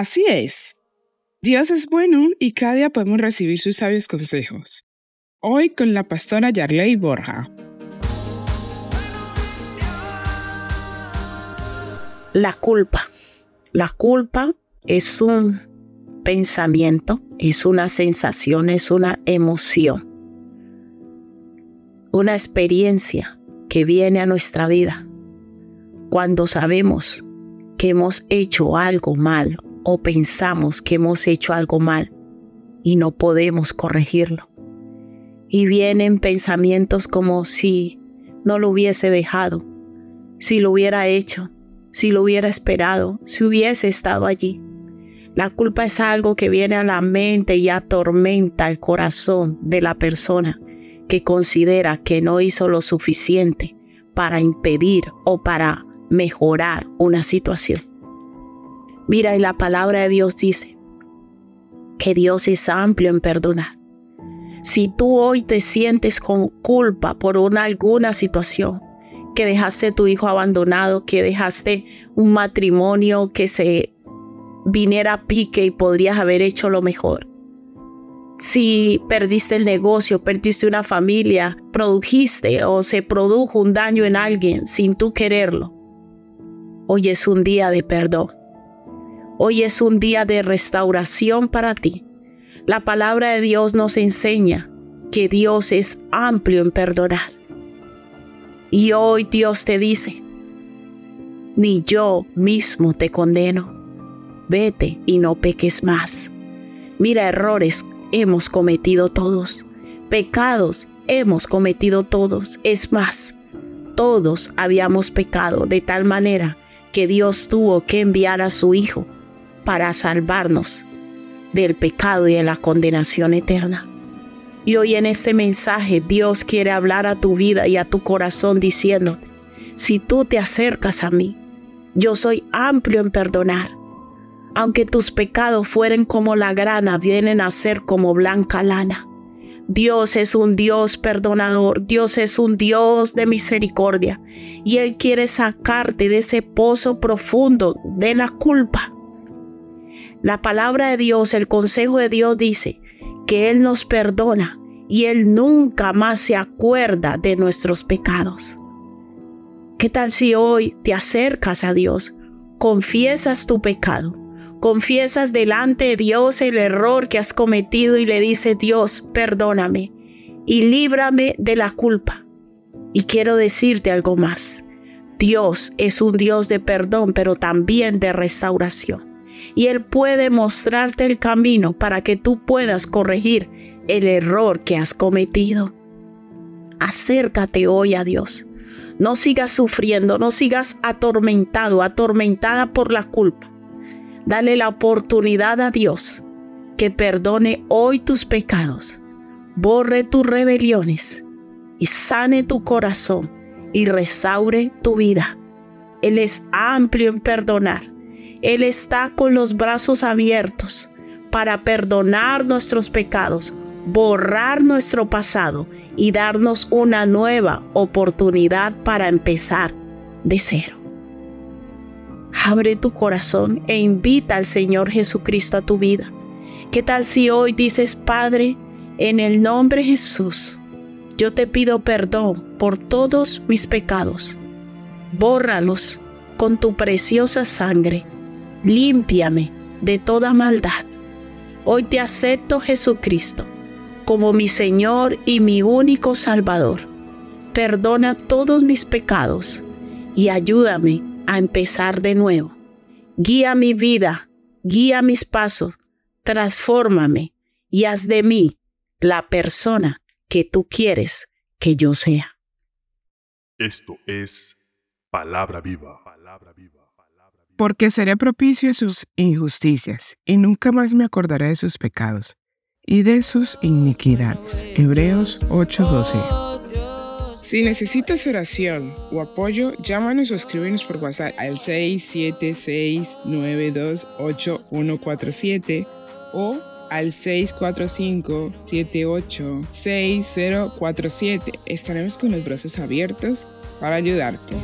Así es. Dios es bueno y cada día podemos recibir sus sabios consejos. Hoy con la pastora Yarley Borja. La culpa. La culpa es un pensamiento, es una sensación, es una emoción, una experiencia que viene a nuestra vida cuando sabemos que hemos hecho algo mal o pensamos que hemos hecho algo mal y no podemos corregirlo. Y vienen pensamientos como si no lo hubiese dejado, si lo hubiera hecho, si lo hubiera esperado, si hubiese estado allí. La culpa es algo que viene a la mente y atormenta el corazón de la persona que considera que no hizo lo suficiente para impedir o para mejorar una situación. Mira, y la palabra de Dios dice que Dios es amplio en perdonar. Si tú hoy te sientes con culpa por una, alguna situación, que dejaste tu hijo abandonado, que dejaste un matrimonio que se viniera a pique y podrías haber hecho lo mejor. Si perdiste el negocio, perdiste una familia, produjiste o se produjo un daño en alguien sin tú quererlo. Hoy es un día de perdón. Hoy es un día de restauración para ti. La palabra de Dios nos enseña que Dios es amplio en perdonar. Y hoy Dios te dice, ni yo mismo te condeno. Vete y no peques más. Mira, errores hemos cometido todos. Pecados hemos cometido todos. Es más, todos habíamos pecado de tal manera que Dios tuvo que enviar a su Hijo para salvarnos del pecado y de la condenación eterna. Y hoy en este mensaje Dios quiere hablar a tu vida y a tu corazón diciendo, si tú te acercas a mí, yo soy amplio en perdonar. Aunque tus pecados fueren como la grana, vienen a ser como blanca lana. Dios es un Dios perdonador, Dios es un Dios de misericordia y Él quiere sacarte de ese pozo profundo de la culpa la palabra de Dios, el consejo de Dios dice que Él nos perdona y Él nunca más se acuerda de nuestros pecados. ¿Qué tal si hoy te acercas a Dios, confiesas tu pecado, confiesas delante de Dios el error que has cometido y le dices, Dios, perdóname y líbrame de la culpa? Y quiero decirte algo más. Dios es un Dios de perdón, pero también de restauración y Él puede mostrarte el camino para que tú puedas corregir el error que has cometido. Acércate hoy a Dios. No sigas sufriendo, no sigas atormentado, atormentada por la culpa. Dale la oportunidad a Dios que perdone hoy tus pecados, borre tus rebeliones y sane tu corazón y restaure tu vida. Él es amplio en perdonar él está con los brazos abiertos para perdonar nuestros pecados, borrar nuestro pasado y darnos una nueva oportunidad para empezar de cero. Abre tu corazón e invita al Señor Jesucristo a tu vida. ¿Qué tal si hoy dices, Padre, en el nombre de Jesús, yo te pido perdón por todos mis pecados? Bórralos con tu preciosa sangre límpiame de toda maldad. Hoy te acepto Jesucristo como mi Señor y mi único Salvador. Perdona todos mis pecados y ayúdame a empezar de nuevo. Guía mi vida, guía mis pasos, transfórmame y haz de mí la persona que tú quieres que yo sea. Esto es palabra viva. Palabra viva porque seré propicio a sus injusticias, y nunca más me acordaré de sus pecados y de sus iniquidades. Hebreos 8:12. Si necesitas oración o apoyo, llámanos o escríbenos por WhatsApp al 676-928-147 o al 645-786047. Estaremos con los brazos abiertos para ayudarte.